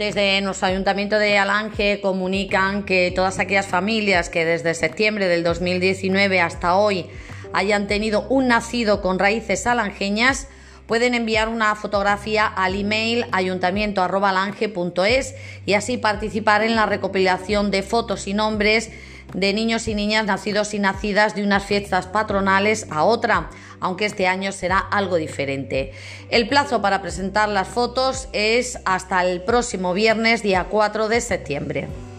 Desde nuestro ayuntamiento de Alange comunican que todas aquellas familias que desde septiembre del 2019 hasta hoy hayan tenido un nacido con raíces alangeñas pueden enviar una fotografía al email ayuntamiento.alange.es y así participar en la recopilación de fotos y nombres de niños y niñas nacidos y nacidas de unas fiestas patronales a otra, aunque este año será algo diferente. El plazo para presentar las fotos es hasta el próximo viernes, día 4 de septiembre.